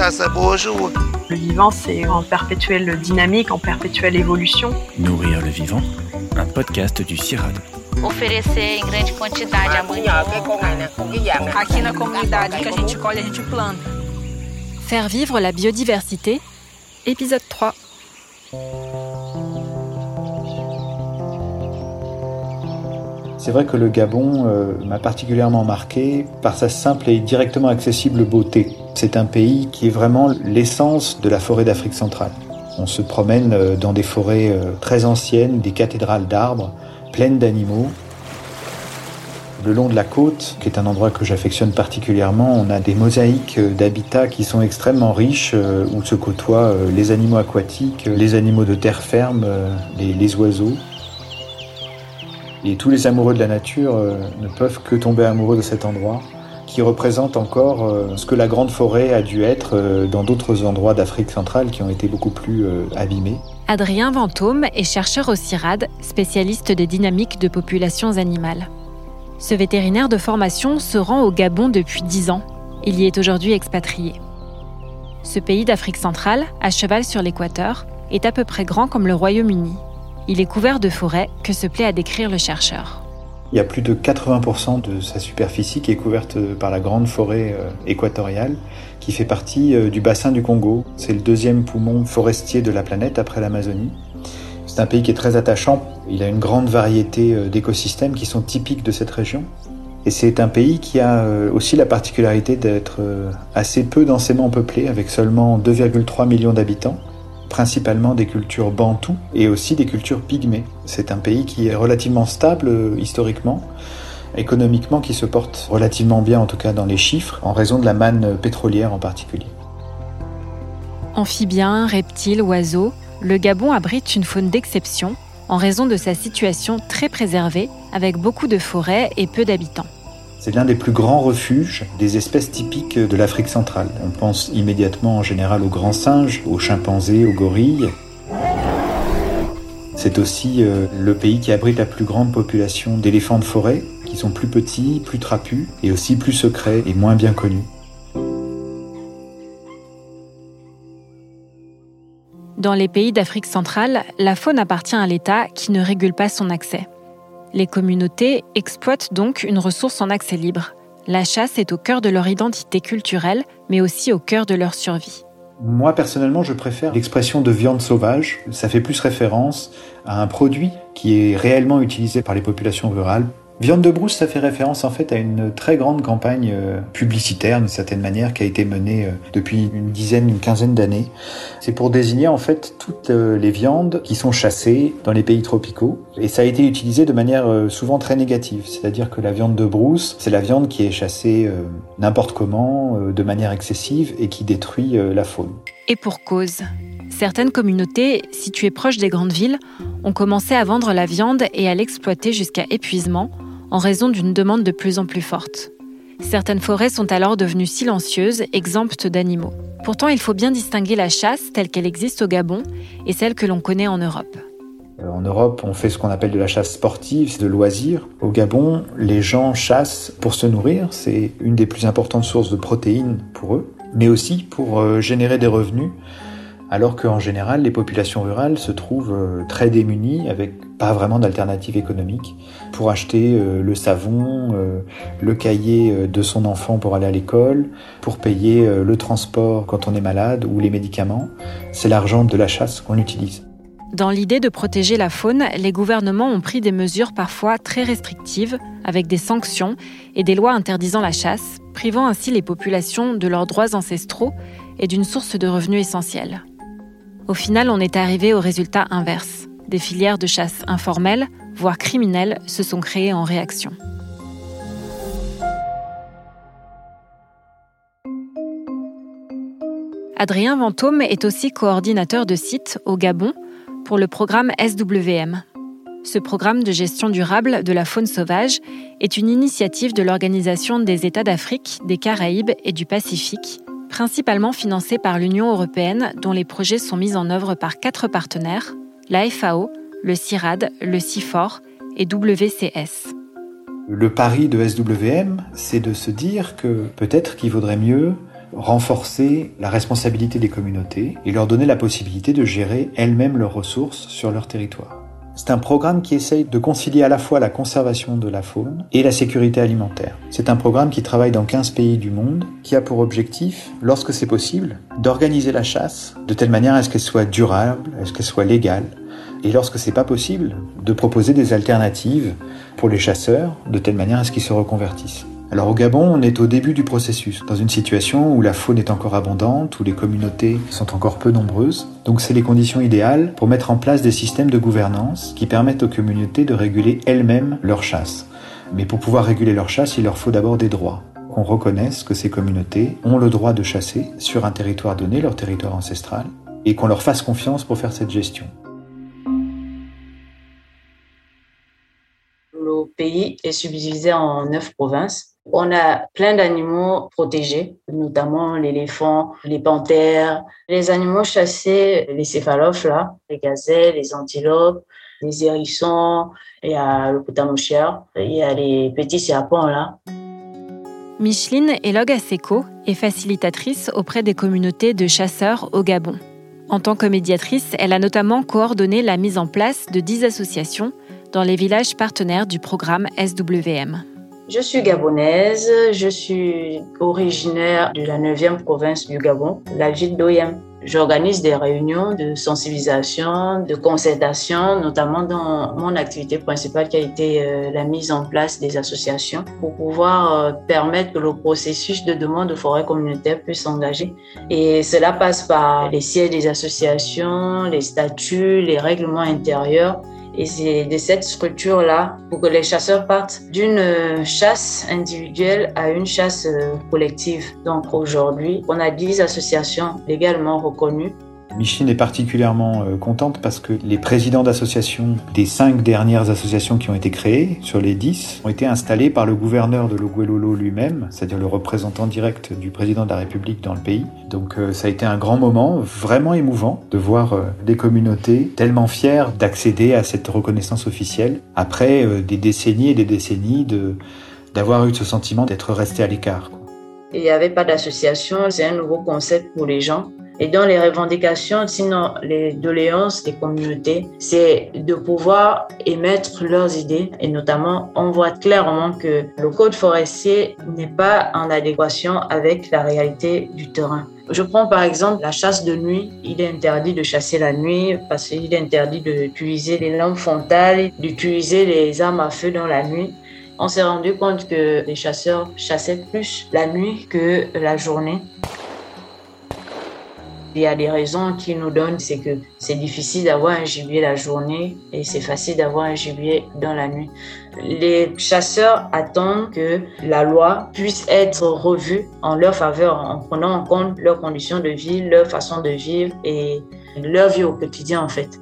Le vivant, c'est en perpétuelle dynamique, en perpétuelle évolution. Nourrir le vivant, un podcast du CIRAD. Oferecer em grande quantidade a Aqui na comunidade que a gente colhe, a gente planta. Faire vivre la biodiversité, épisode 3. C'est vrai que le Gabon euh, m'a particulièrement marqué par sa simple et directement accessible beauté. C'est un pays qui est vraiment l'essence de la forêt d'Afrique centrale. On se promène euh, dans des forêts euh, très anciennes, des cathédrales d'arbres, pleines d'animaux. Le long de la côte, qui est un endroit que j'affectionne particulièrement, on a des mosaïques d'habitats qui sont extrêmement riches, où se côtoient les animaux aquatiques, les animaux de terre ferme, les, les oiseaux. Et tous les amoureux de la nature euh, ne peuvent que tomber amoureux de cet endroit qui représente encore euh, ce que la grande forêt a dû être euh, dans d'autres endroits d'Afrique centrale qui ont été beaucoup plus abîmés. Adrien Ventôme est chercheur au CIRAD, spécialiste des dynamiques de populations animales. Ce vétérinaire de formation se rend au Gabon depuis 10 ans. Il y est aujourd'hui expatrié. Ce pays d'Afrique centrale, à cheval sur l'équateur, est à peu près grand comme le Royaume-Uni. Il est couvert de forêts que se plaît à décrire le chercheur. Il y a plus de 80% de sa superficie qui est couverte par la grande forêt euh, équatoriale qui fait partie euh, du bassin du Congo. C'est le deuxième poumon forestier de la planète après l'Amazonie. C'est un pays qui est très attachant. Il a une grande variété euh, d'écosystèmes qui sont typiques de cette région. Et c'est un pays qui a aussi la particularité d'être assez peu densément peuplé, avec seulement 2,3 millions d'habitants principalement des cultures bantoues et aussi des cultures pygmées. C'est un pays qui est relativement stable euh, historiquement, économiquement qui se porte relativement bien en tout cas dans les chiffres, en raison de la manne pétrolière en particulier. Amphibiens, reptiles, oiseaux, le Gabon abrite une faune d'exception en raison de sa situation très préservée avec beaucoup de forêts et peu d'habitants. C'est l'un des plus grands refuges des espèces typiques de l'Afrique centrale. On pense immédiatement en général aux grands singes, aux chimpanzés, aux gorilles. C'est aussi euh, le pays qui abrite la plus grande population d'éléphants de forêt, qui sont plus petits, plus trapus, et aussi plus secrets et moins bien connus. Dans les pays d'Afrique centrale, la faune appartient à l'État qui ne régule pas son accès. Les communautés exploitent donc une ressource en accès libre. La chasse est au cœur de leur identité culturelle, mais aussi au cœur de leur survie. Moi personnellement, je préfère l'expression de viande sauvage. Ça fait plus référence à un produit qui est réellement utilisé par les populations rurales Viande de brousse, ça fait référence en fait à une très grande campagne euh, publicitaire d'une certaine manière qui a été menée euh, depuis une dizaine, une quinzaine d'années. C'est pour désigner en fait toutes euh, les viandes qui sont chassées dans les pays tropicaux et ça a été utilisé de manière souvent très négative. C'est-à-dire que la viande de brousse, c'est la viande qui est chassée n'importe comment, de manière excessive et qui détruit la faune. Et pour cause. Certaines communautés, situées proches des grandes villes, ont commencé à vendre la viande et à l'exploiter jusqu'à épuisement en raison d'une demande de plus en plus forte. Certaines forêts sont alors devenues silencieuses, exemptes d'animaux. Pourtant, il faut bien distinguer la chasse telle qu'elle existe au Gabon et celle que l'on connaît en Europe. Euh, en Europe, on fait ce qu'on appelle de la chasse sportive, c'est de loisirs. Au Gabon, les gens chassent pour se nourrir, c'est une des plus importantes sources de protéines pour eux, mais aussi pour euh, générer des revenus alors qu'en général, les populations rurales se trouvent euh, très démunies avec pas vraiment d'alternative économique pour acheter euh, le savon, euh, le cahier de son enfant pour aller à l'école, pour payer le transport quand on est malade ou les médicaments. C'est l'argent de la chasse qu'on utilise. Dans l'idée de protéger la faune, les gouvernements ont pris des mesures parfois très restrictives, avec des sanctions et des lois interdisant la chasse, privant ainsi les populations de leurs droits ancestraux et d'une source de revenus essentielle. Au final, on est arrivé au résultat inverse. Des filières de chasse informelles, voire criminelles, se sont créées en réaction. Adrien Ventôme est aussi coordinateur de site au Gabon pour le programme SWM. Ce programme de gestion durable de la faune sauvage est une initiative de l'Organisation des États d'Afrique, des Caraïbes et du Pacifique principalement financé par l'Union européenne dont les projets sont mis en œuvre par quatre partenaires, la FAO, le CIRAD, le CIFOR et WCS. Le pari de SWM, c'est de se dire que peut-être qu'il vaudrait mieux renforcer la responsabilité des communautés et leur donner la possibilité de gérer elles-mêmes leurs ressources sur leur territoire. C'est un programme qui essaye de concilier à la fois la conservation de la faune et la sécurité alimentaire. C'est un programme qui travaille dans 15 pays du monde, qui a pour objectif, lorsque c'est possible, d'organiser la chasse de telle manière à ce qu'elle soit durable, à ce qu'elle soit légale, et lorsque c'est pas possible, de proposer des alternatives pour les chasseurs de telle manière à ce qu'ils se reconvertissent. Alors au Gabon, on est au début du processus, dans une situation où la faune est encore abondante, où les communautés sont encore peu nombreuses. Donc c'est les conditions idéales pour mettre en place des systèmes de gouvernance qui permettent aux communautés de réguler elles-mêmes leur chasse. Mais pour pouvoir réguler leur chasse, il leur faut d'abord des droits. Qu'on reconnaisse que ces communautés ont le droit de chasser sur un territoire donné, leur territoire ancestral, et qu'on leur fasse confiance pour faire cette gestion. Pays est subdivisé en neuf provinces on a plein d'animaux protégés, notamment l'éléphant, les panthères, les animaux chassés, les céphalophes, là, les gazelles, les antilopes, les hérissons, il y a le potamoucheur, il y a les petits serpents là. Micheline Elog Aseko est facilitatrice auprès des communautés de chasseurs au Gabon. En tant que médiatrice, elle a notamment coordonné la mise en place de 10 associations dans les villages partenaires du programme SWM. Je suis gabonaise, je suis originaire de la 9e province du Gabon, la ville d'Oyem. J'organise des réunions de sensibilisation, de concertation, notamment dans mon activité principale qui a été euh, la mise en place des associations pour pouvoir euh, permettre que le processus de demande de forêt communautaire puisse s'engager. Et cela passe par les sièges des associations, les statuts, les règlements intérieurs et c'est de cette structure-là pour que les chasseurs partent d'une euh, chasse individuelle à une chasse euh, collective. Donc aujourd'hui, on a 10 associations légalement reconnues Micheline est particulièrement euh, contente parce que les présidents d'associations des cinq dernières associations qui ont été créées, sur les dix, ont été installés par le gouverneur de Loguelolo lui-même, c'est-à-dire le représentant direct du président de la République dans le pays. Donc euh, ça a été un grand moment, vraiment émouvant, de voir euh, des communautés tellement fières d'accéder à cette reconnaissance officielle après des décennies et des décennies de d'avoir eu ce sentiment d'être resté à l'écart. Il n'y avait pas d'association, c'est un nouveau concept pour les gens. Et dans les revendications, sinon les doléances des communautés, c'est de pouvoir émettre leurs idées. Et notamment, on voit clairement que le code forestier n'est pas en adéquation avec la réalité du terrain. Je prends par exemple la chasse de nuit. Il est interdit de chasser la nuit parce qu'il est interdit d'utiliser les lampes frontales, d'utiliser les armes à feu dans la nuit on s'est rendu compte que les chasseurs chassaient plus la nuit que la journée. Il y a des raisons qui nous donnent, c'est que c'est difficile d'avoir un gibier la journée et c'est facile d'avoir un gibier dans la nuit. Les chasseurs attendent que la loi puisse être revue en leur faveur en prenant en compte leurs conditions de vie, leur façon de vivre et leur vie au quotidien en fait.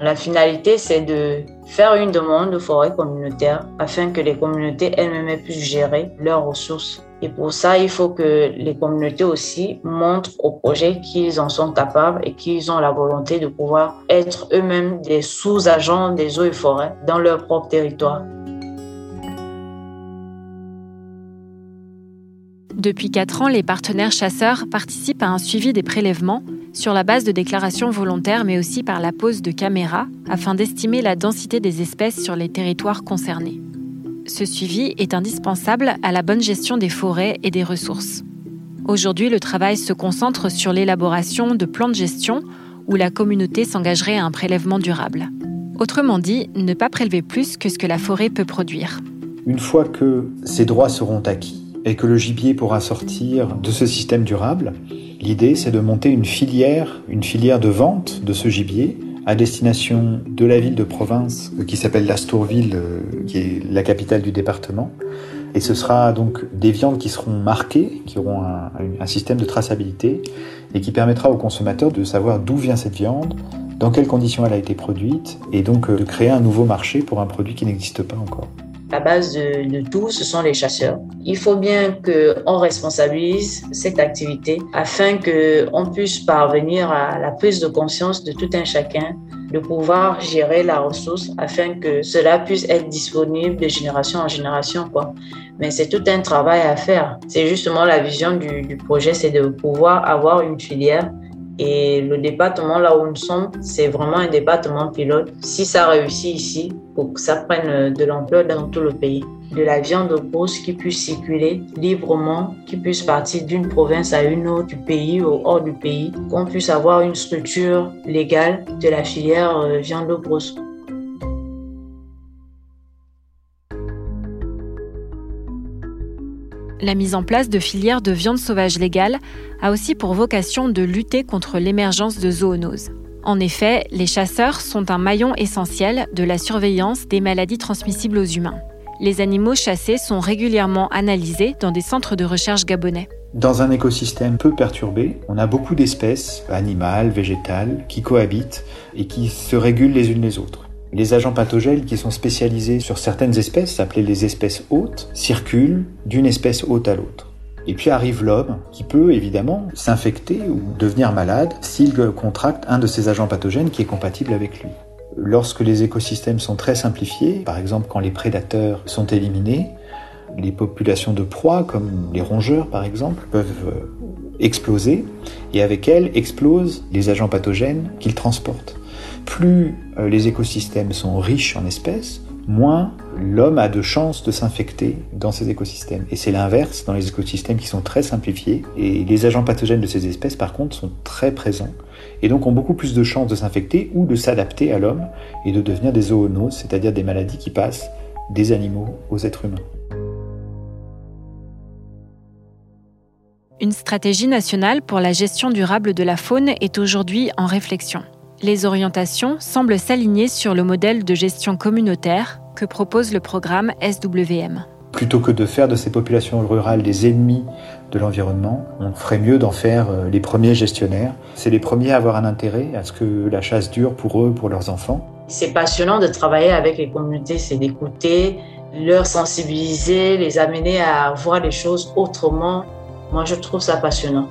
La finalité, c'est de faire une demande de forêt communautaire afin que les communautés elles-mêmes puissent gérer leurs ressources et pour ça, il faut que les communautés aussi montrent au projet qu'ils en sont capables et qu'ils ont la volonté de pouvoir être eux-mêmes des sous-agents des eaux et forêts dans leur propre territoire. Depuis 4 ans, les partenaires chasseurs participent à un suivi des prélèvements sur la base de déclarations volontaires, mais aussi par la pose de caméras afin d'estimer la densité des espèces sur les territoires concernés. Ce suivi est indispensable à la bonne gestion des forêts et des ressources. Aujourd'hui, le travail se concentre sur l'élaboration de plans de gestion où la communauté s'engagerait à un prélèvement durable. Autrement dit, ne pas prélever plus que ce que la forêt peut produire. Une fois que ces droits seront acquis et que le gibier pourra sortir de ce système durable, l'idée c'est de monter une filière, une filière de vente de ce gibier à destination de la ville de province euh, qui s'appelle l'Astourville, euh, qui est la capitale du département. Et ce sera donc des viandes qui seront marquées, qui auront un, système de traçabilité et qui permettra aux consommateurs de savoir d'où vient cette viande, dans quelles conditions elle a été produite, et donc euh, de créer un nouveau marché pour un produit qui n'existe pas encore. La base de, tout, ce sont les chasseurs. Il faut bien qu'on responsabilise cette activité afin qu'on puisse parvenir à la prise de conscience de tout un chacun de pouvoir gérer la ressource afin que cela puisse être disponible de génération en génération. Quoi. Mais c'est tout un travail à faire. C'est justement la vision du projet, c'est de pouvoir avoir une filière et le département là où nous sommes, c'est vraiment un département pilote. Si ça réussit ici, pour que ça prenne de l'ampleur dans tout le pays, de la viande grosse qui puisse circuler librement, qui puisse partir d'une province à une autre, du pays ou hors du pays, qu'on puisse avoir une structure légale de la filière euh, viande grosse. La mise en place de filières de viande sauvage légale a aussi pour vocation de lutter contre l'émergence de zoonoses. En effet, les chasseurs sont un maillon essentiel de la surveillance des maladies transmissibles aux humains. Les animaux chassés sont régulièrement analysés dans des centres de recherche gabonais. Dans un écosystème peu perturbé, on a beaucoup d'espèces, animales, végétales, qui cohabitent et qui se régulent les unes les autres. Les agents pathogènes qui sont spécialisés sur certaines espèces, appelées les espèces hôtes, circulent d'une espèce hôte à l'autre. Et puis arrive l'homme, qui peut évidemment s'infecter ou devenir malade s'il contracte un de ces agents pathogènes qui est compatible avec lui. Lorsque les écosystèmes sont très simplifiés, par exemple quand les prédateurs sont éliminés, les populations de proies, comme les rongeurs par exemple, peuvent euh, exploser, et avec elles explosent les agents pathogènes qu'ils transportent plus euh, les écosystèmes sont riches en espèces, moins l'homme a de chances de s'infecter dans ces écosystèmes. Et c'est l'inverse dans les écosystèmes qui sont très simplifiés. Et les agents pathogènes de ces espèces, par contre, sont très présents. Et donc ont beaucoup plus de chances de s'infecter ou de s'adapter à l'homme et de devenir des zoonoses, c'est-à-dire des maladies qui passent des animaux aux êtres humains. Une stratégie nationale pour la gestion durable de la faune est aujourd'hui en réflexion les orientations semblent s'aligner sur le modèle de gestion communautaire que propose le programme SWM. Plutôt que de faire de ces populations rurales des ennemis de l'environnement, on ferait mieux d'en faire euh, les premiers gestionnaires. C'est les premiers à avoir un intérêt à ce que la chasse dure pour eux, pour leurs enfants. C'est passionnant de travailler avec les communautés, c'est d'écouter, leur sensibiliser, les amener à voir les choses autrement. Moi, je trouve ça passionnant.